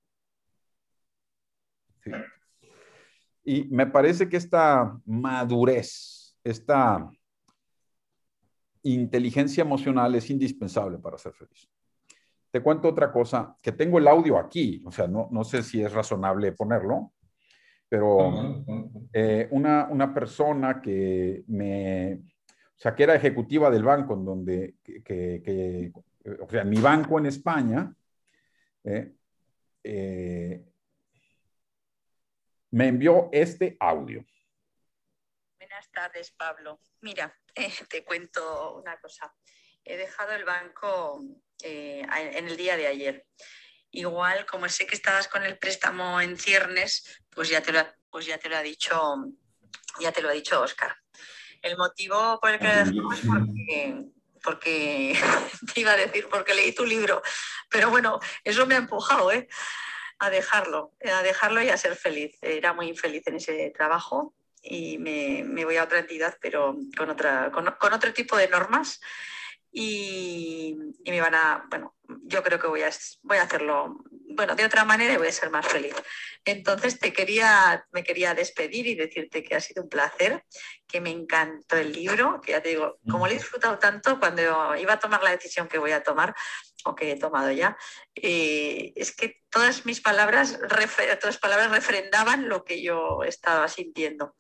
Y me parece que esta madurez, esta inteligencia emocional es indispensable para ser feliz. Te cuento otra cosa, que tengo el audio aquí, o sea, no, no sé si es razonable ponerlo, pero eh, una, una, persona que me, o sea, que era ejecutiva del banco en donde, que, que, o sea, mi banco en España, eh, eh, me envió este audio. Buenas tardes, Pablo. Mira, [LAUGHS] te cuento una cosa. He dejado el banco en el día de ayer igual como sé que estabas con el préstamo en ciernes, pues ya te lo, pues ya te lo ha dicho, ya te lo ha dicho Oscar. El motivo por el que lo dejamos es porque, porque [LAUGHS] te iba a decir porque leí tu libro, pero bueno, eso me ha empujado ¿eh? a dejarlo, a dejarlo y a ser feliz. Era muy infeliz en ese trabajo y me, me voy a otra entidad, pero con, otra, con, con otro tipo de normas y, me van a, bueno, yo creo que voy a, voy a hacerlo, bueno, de otra manera y voy a ser más feliz. Entonces te quería, me quería despedir y decirte que ha sido un placer, que me encantó el libro, que ya te digo, como lo he disfrutado tanto cuando iba a tomar la decisión que voy a tomar, o que he tomado ya, eh, es que todas mis palabras, todas palabras refrendaban lo que yo estaba sintiendo.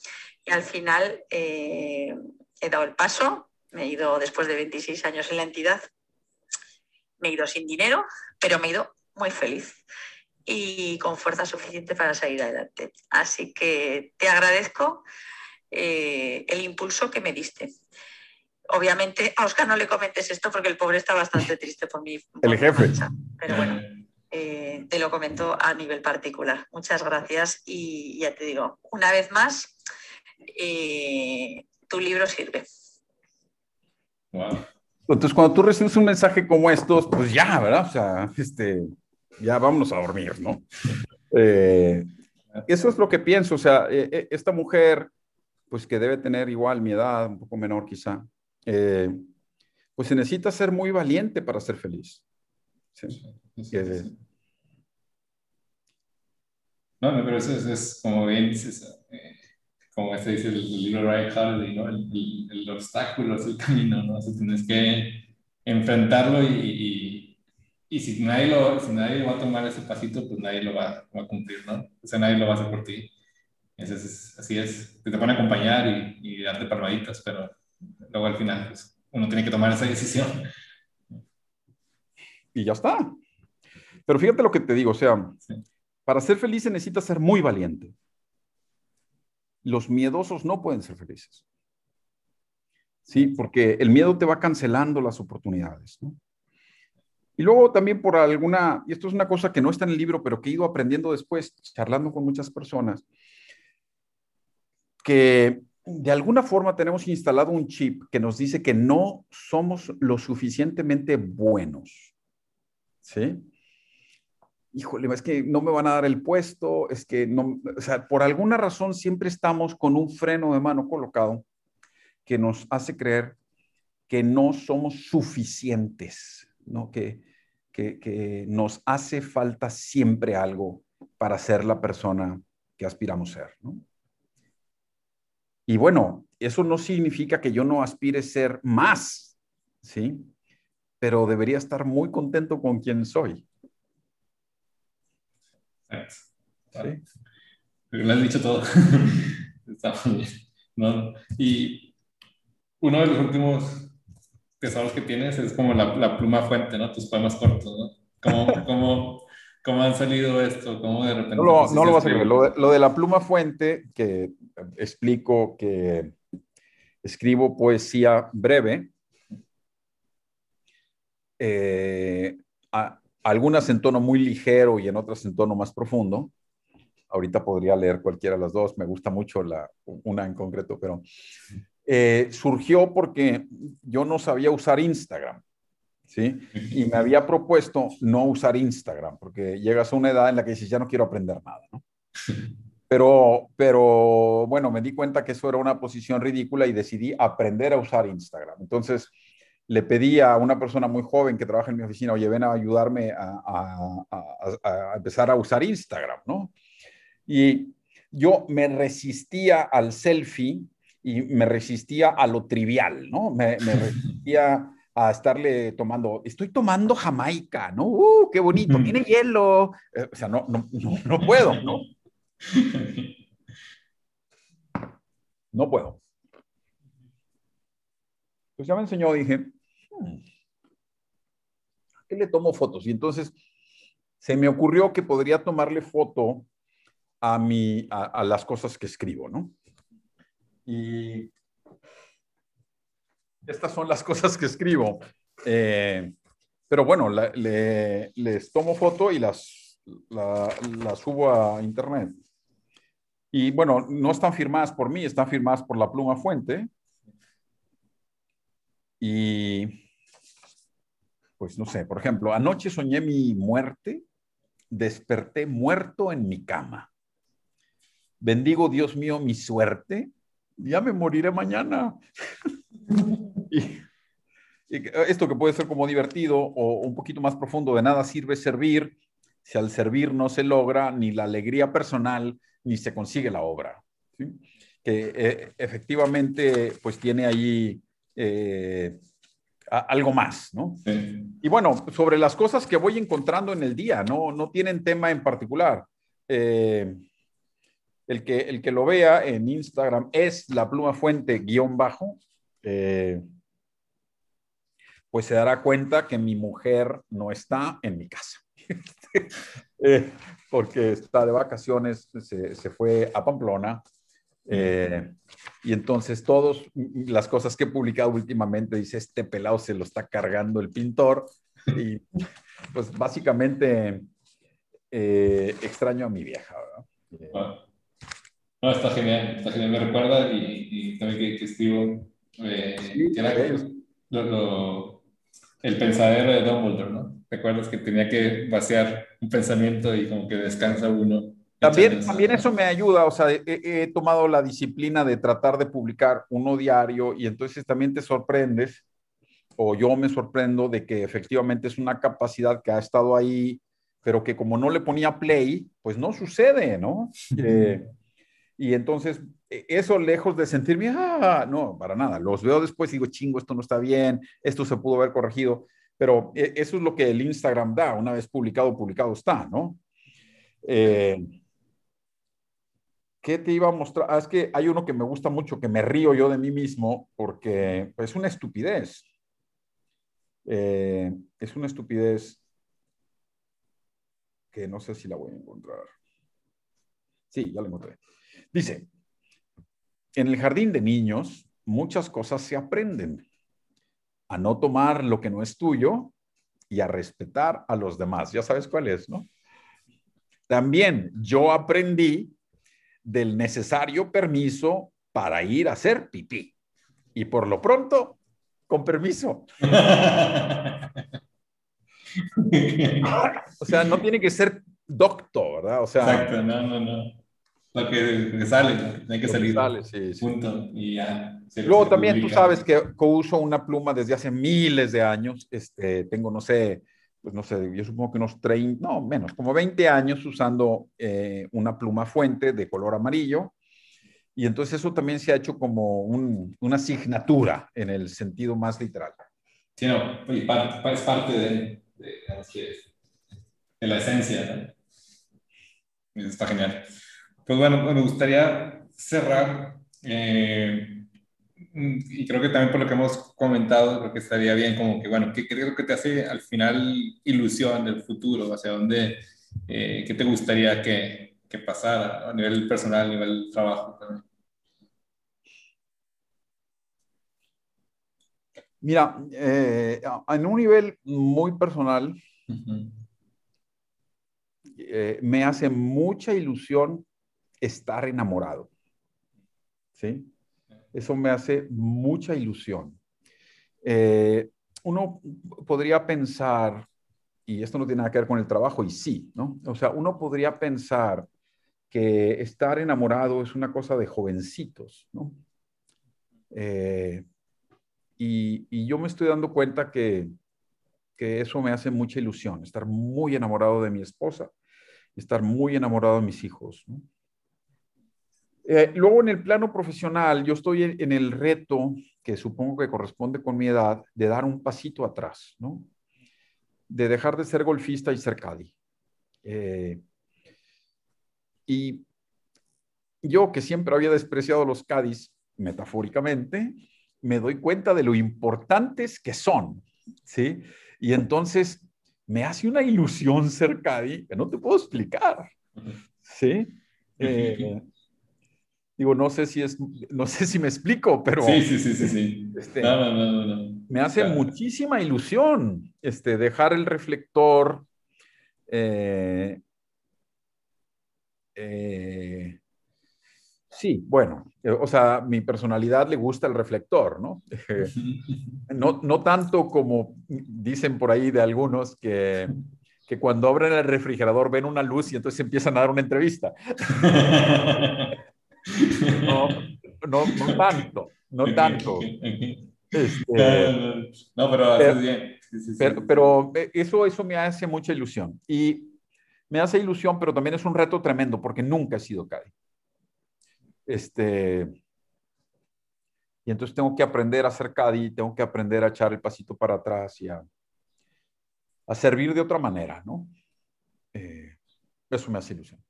Y al final eh, he dado el paso, me he ido después de 26 años en la entidad, me he ido sin dinero, pero me he ido muy feliz y con fuerza suficiente para salir adelante. Así que te agradezco eh, el impulso que me diste. Obviamente a Oscar no le comentes esto porque el pobre está bastante triste por mi... [LAUGHS] el jefe. pero bueno, eh, te lo comento a nivel particular. Muchas gracias y ya te digo, una vez más, eh, tu libro sirve. Entonces, cuando tú recibes un mensaje como estos, pues ya, ¿verdad? O sea, este, ya vámonos a dormir, ¿no? Eh, eso es lo que pienso, o sea, eh, eh, esta mujer, pues que debe tener igual mi edad, un poco menor quizá, pues se necesita ser muy valiente para ser feliz. No, me parece es, es, como bien dices, como este dice el, libro de Ryan Holiday, ¿no? El, el, obstáculo es el camino, ¿no? O sea, tienes que enfrentarlo y, y, si, nadie lo, si nadie va a tomar ese pasito, pues nadie lo va, va, a cumplir, ¿no? O sea, nadie lo va a hacer por ti. Entonces, así es, te pone a acompañar y, y darte palmaditas, pero luego al final, pues, uno tiene que tomar esa decisión. Y ya está. Pero fíjate lo que te digo, o sea, para ser feliz se necesita ser muy valiente los miedosos no pueden ser felices. Sí, porque el miedo te va cancelando las oportunidades. Y luego también por alguna, y esto es una cosa que no está en el libro, pero que he ido aprendiendo después, charlando con muchas personas, que de alguna forma tenemos instalado un chip que nos dice que no somos lo suficientemente buenos. ¿Sí? Híjole, es que no me van a dar el puesto, es que no, o sea, por alguna razón siempre estamos con un freno de mano colocado que nos hace creer que no somos suficientes, ¿no? Que, que, nos hace falta siempre algo para ser la persona que aspiramos ser, ¿no? Y bueno, eso no significa que yo no aspire ser más, ¿sí? Pero debería estar muy contento con quien soy. Sí. Lo has dicho todo. [LAUGHS] Está muy bien. ¿no? Y uno de los últimos tesoros que tienes es como la, la pluma fuente, ¿no? Tus poemas cortos, ¿no? ¿Cómo, [LAUGHS] cómo, cómo han salido esto? ¿Cómo de repente? No lo, no lo vas a creer. Lo, lo, de la pluma fuente, que explico que escribo poesía breve, eh, a, algunas en tono muy ligero y en otras en tono más profundo. Ahorita podría leer cualquiera de las dos, me gusta mucho la, una en concreto, pero eh, surgió porque yo no sabía usar Instagram, ¿sí? Y me había propuesto no usar Instagram, porque llegas a una edad en la que dices, ya no quiero aprender nada, ¿no? Pero, pero bueno, me di cuenta que eso era una posición ridícula y decidí aprender a usar Instagram. Entonces, le pedí a una persona muy joven que trabaja en mi oficina, oye, ven a ayudarme a, empezar a usar Instagram, ¿no? Y yo me resistía al selfie y me resistía a lo trivial, ¿no? Me, [LAUGHS] resistía a estarle tomando, estoy tomando Jamaica, ¿no? ¡Uh, qué bonito! Tiene hielo. Eh, o sea, no, no, no puedo, ¿no? [LAUGHS] No puedo. Pues ya me enseñó, dije, ¿a qué le tomo fotos? Y entonces se me ocurrió que podría tomarle foto a, mi, a, las cosas que escribo, ¿no? Y estas son las [LAUGHS] cosas que escribo. Eh, pero bueno, les tomo foto y las, las subo a internet. Y bueno, no están firmadas por mí, están firmadas por la pluma fuente. Y pues no sé, por ejemplo, anoche soñé mi muerte, desperté muerto en mi cama. Bendigo, Dios mío, mi suerte, ya me moriré mañana. [LAUGHS] y, esto que puede ser como divertido o un poquito más profundo, de nada sirve servir si al servir no se logra ni la alegría personal ni se consigue la obra. Que eh, efectivamente pues tiene ahí eh, algo más, ¿no? Y bueno, sobre las cosas que voy encontrando en el día, no, no tienen tema en particular. Eh, el, que, el que lo vea en Instagram es la pluma fuente guion bajo pues se dará cuenta que mi mujer no está en mi casa. [LAUGHS] Eh, porque está de vacaciones, se, fue a Pamplona. Eh, y entonces todas las cosas que he publicado últimamente, dice, este pelado se lo está cargando el pintor. Y pues básicamente eh, extraño a mi vieja. Ah. No, está genial, está genial. Me recuerda y, también que, que escribo, que era, lo, el pensadero de Dumbledore, ¿no? ¿Te acuerdas que tenía que vaciar un pensamiento y como que descansa uno? También, también eso me ayuda, o sea, he, tomado la disciplina de tratar de publicar uno diario y entonces también te sorprendes, o yo me sorprendo de que efectivamente es una capacidad que ha estado ahí, pero que como no le ponía play, pues no sucede, ¿no? [LAUGHS] Eh, y entonces, e, eso lejos de sentirme, ah, no, para nada. Los veo después y digo, chingo, esto no está bien, esto se pudo haber corregido. Pero e, eso es lo que el Instagram da. Una vez publicado, publicado está, ¿no? Eh, ¿Qué te iba a mostrar? Ah, es que hay uno que me gusta mucho, que me río yo de mí mismo, porque es una estupidez. Eh, es una estupidez que no sé si la voy a encontrar. Sí, ya la encontré. Dice, en el jardín de niños muchas cosas se aprenden. A no tomar lo que no es tuyo y a respetar a los demás. Ya sabes cuál es, ¿no? También yo aprendí del necesario permiso para ir a hacer pipí. Y por lo pronto, con permiso. [LAUGHS] o sea, no tiene que ser doctor, ¿verdad? O sea, Exacto, no, no, no lo que, sale, hay que salir. Sale, sí, Punto. Y ya. Luego también tú sabes que, uso una pluma desde hace miles de años. Este, tengo, no sé, pues no sé, yo supongo que unos 30, no, menos, como 20 años usando eh, una pluma fuente de color amarillo. Y entonces eso también se ha hecho como un, una asignatura en el sentido más literal. Sí, no, es parte de, de, de la esencia. ¿no? Está genial. Pues bueno, me gustaría cerrar, eh, y creo que también por lo que hemos comentado, creo que estaría bien como que, bueno, ¿qué creo que te hace al final ilusión del futuro? ¿Hacia dónde, eh, qué te gustaría que, que, pasara a nivel personal, a nivel trabajo también? Mira, eh, en un nivel muy personal, me hace mucha ilusión estar enamorado. ¿Sí? Eso me hace mucha ilusión. Eh, uno podría pensar, y esto no tiene nada que ver con el trabajo, y sí, ¿no? O sea, uno podría pensar que estar enamorado es una cosa de jovencitos, ¿no? Eh, y, yo me estoy dando cuenta que, que eso me hace mucha ilusión, estar muy enamorado de mi esposa, estar muy enamorado de mis hijos, ¿no? Eh, luego, en el plano profesional, yo estoy en, el reto, que supongo que corresponde con mi edad, de dar un pasito atrás, ¿no? De dejar de ser golfista y ser caddy. Eh, y yo, que siempre había despreciado los caddies, metafóricamente, me doy cuenta de lo importantes que son, ¿sí? Y entonces me hace una ilusión ser caddy que no te puedo explicar, ¿sí? Eh, Digo, no sé si es, no sé si me explico, pero. Sí, sí, sí, sí. sí. Este, no, no, no, me hace muchísima ilusión este, dejar el reflector. Eh, eh, sí, bueno, eh, o sea, mi personalidad le gusta el reflector, ¿no? [LAUGHS] no, no tanto como dicen por ahí de algunos que, que cuando abren el refrigerador ven una luz y entonces empiezan a dar una entrevista. [LAUGHS] No, no, no tanto, no tanto. Este, no, pero, pero bien. pero, eh, eso, eso me hace mucha ilusión. Y me hace ilusión, pero también es un reto tremendo porque nunca he sido Cadi. Este, y entonces tengo que aprender a ser Cadi, tengo que aprender a echar el pasito para atrás y a, a servir de otra manera, ¿no? Eh, eso me hace ilusión.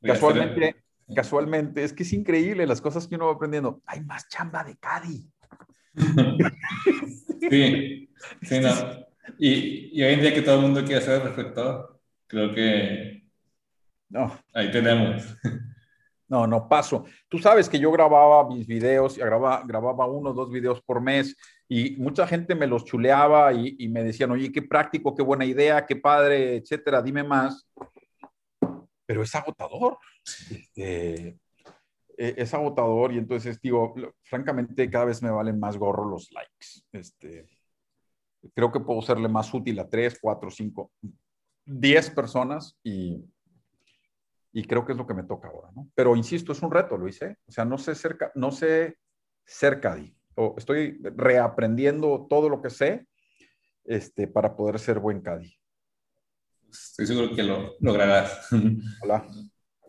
casualmente, casualmente, es que es increíble las cosas que uno va aprendiendo. Hay más chamba de Cadi. [LAUGHS] sí, sí, no. Y, y, hoy en día que todo el mundo quiere hacer reflector, creo que no. ahí tenemos. No, no paso. Tú sabes que yo grababa mis videos, grababa, grababa uno o dos videos por mes y mucha gente me los chuleaba y, me decían, oye, qué práctico, qué buena idea, qué padre, etcétera, dime más. Pero es agotador. Este, e, es agotador y entonces digo, francamente, cada vez me valen más gorro los likes. Este, creo que puedo serle más útil a tres, cuatro, cinco, diez personas y creo que es lo que me toca ahora, ¿no? Pero insisto, es un reto, lo hice. O sea, no sé cerca, no sé cerca de, estoy reaprendiendo todo lo que sé este, para poder ser buen Cadi. Estoy seguro que lo lograrás. Hola.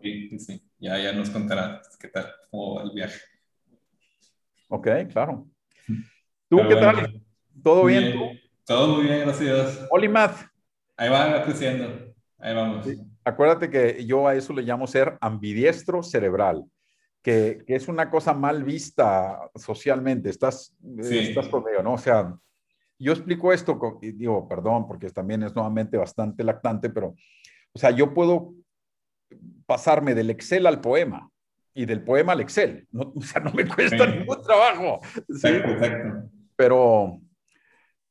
Sí, sí. Ya, ya nos contarás qué tal, cómo va el viaje. Ok, claro. ¿Tú qué tal? ¿Todo bien? Todo muy bien, gracias. Oli Matt. Ahí va creciendo. Ahí vamos. Sí acuérdate que yo a eso le llamo ser ambidiestro cerebral, que, es una cosa mal vista socialmente. Estás, estás conmigo, ¿no? O sea, yo explico esto, y digo, perdón, porque también es nuevamente bastante lactante, pero, o sea, yo puedo pasarme del Excel al poema y del poema al Excel. No, [LAUGHS] o sea, no me cuesta ningún trabajo. Exacto, exacto. Pero,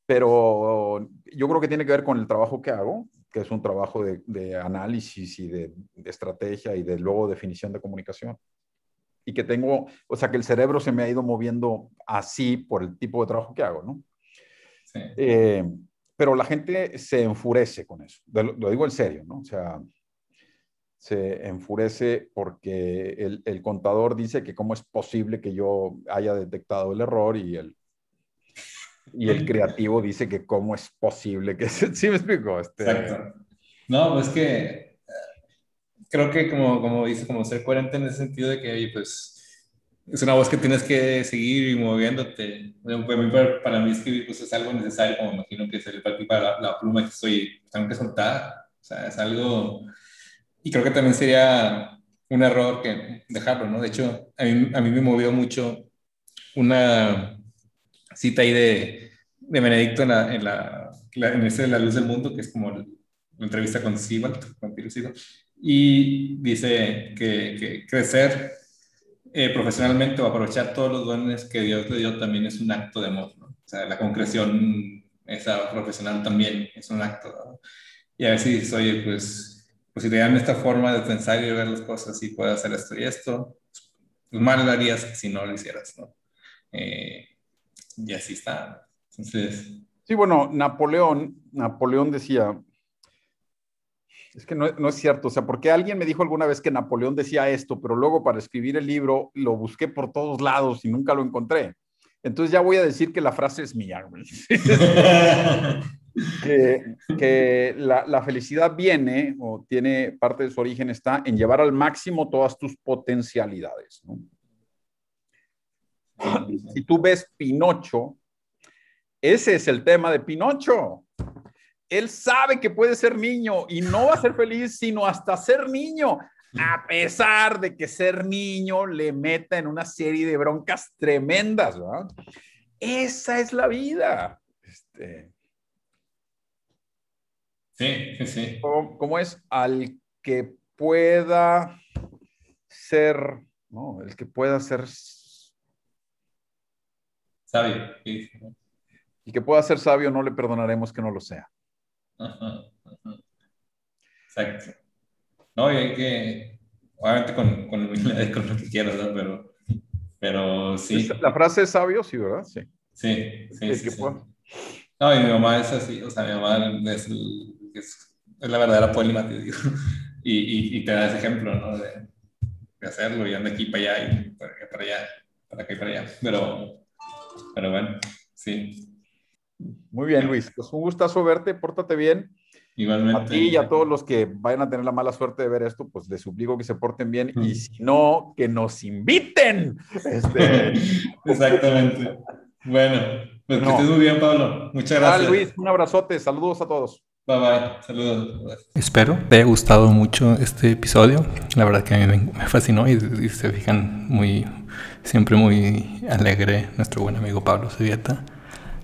pero yo creo que tiene que ver con el trabajo que hago que es un trabajo de, análisis y de, estrategia y de luego definición de comunicación. Y que tengo, o sea, que el cerebro se me ha ido moviendo así por el tipo de trabajo que hago, ¿no? Sí. Eh, pero la gente se enfurece con eso, lo, digo en serio, ¿no? O sea, se enfurece porque el, el, contador dice que cómo es posible que yo haya detectado el error y el, y el creativo dice que cómo es posible que... [LAUGHS] ¿Sí me explico? Este... Exacto. No, pues que eh, creo que como, como dice, como ser coherente en ese sentido de que, pues, es una voz que tienes que seguir moviéndote. Para, mí escribir pues, es algo necesario, como imagino que es el para la, pluma que estoy, tengo que soltar. O sea, es algo... Y creo que también sería un error que dejarlo, ¿no? De hecho, a mí, a mí me movió mucho una cita ahí de, de Benedicto en, la, en, la, en ese La Luz del Mundo, que es como la entrevista con Sibalt, con y dice que, que crecer eh, profesionalmente o aprovechar todos los dones que Dios le dio también es un acto de amor, ¿no? O sea, la concreción esa profesional también es un acto, ¿no? Y a ver si soy, pues, pues si te dan esta forma de pensar y de ver las cosas y puedo hacer esto y esto, pues mal lo harías si no lo hicieras, ¿no? Eh, y así está. Entonces... Sí, bueno, Napoleón, Napoleón decía, es que no, no, es cierto, o sea, porque alguien me dijo alguna vez que Napoleón decía esto, pero luego para escribir el libro lo busqué por todos lados y nunca lo encontré. Entonces ya voy a decir que la frase es mía. [LAUGHS] que, que la, la, felicidad viene o tiene parte de su origen está en llevar al máximo todas tus potencialidades. ¿no? Si tú ves Pinocho, ese es el tema de Pinocho. Él sabe que puede ser niño y no va a ser feliz sino hasta ser niño, a pesar de que ser niño le meta en una serie de broncas tremendas. Esa es la vida. Este, sí, sí, sí. ¿Cómo, es? Al que pueda ser, no, el que pueda ser Sabio. Y que pueda ser sabio, no le perdonaremos que no lo sea. Exacto. No, y hay que, obviamente con, con humildad con lo que quieras, ¿no? pero, pero sí. La frase es sabio, sí, ¿verdad? Sí. Sí, sí. sí, sí. No, y mi mamá es así, o sea, mi mamá es, es, es la verdadera polímata, digo. [LAUGHS] Y, y, y, te da ese ejemplo, ¿no? De, de hacerlo y anda aquí para allá y para, para allá, para acá y para allá. Pero, Pero bueno, sí. Muy bien, Luis. Pues un gustazo verte, pórtate bien. Igualmente. A ti y a todos los que vayan a tener la mala suerte de ver esto, pues les suplico que se porten bien y si no, que nos inviten. Este... [LAUGHS] Exactamente. Bueno, pues que estés muy bien, Pablo. Muchas gracias. Luis, un abrazote. Saludos a todos. Bye bye. Saludos. Espero te haya gustado mucho este episodio. La verdad que a mí me fascinó y, y se fijan muy, siempre muy alegre nuestro buen amigo Pablo Subieta.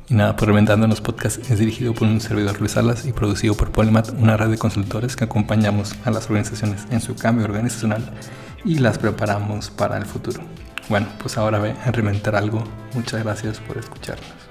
Y nada, pues Reventando los Podcasts es dirigido por un servidor Luis Salas y producido por Polymath, una red de consultores que acompañamos a las organizaciones en su cambio organizacional y las preparamos para el futuro. Bueno, pues ahora ve a reventar algo. Muchas gracias por escucharnos.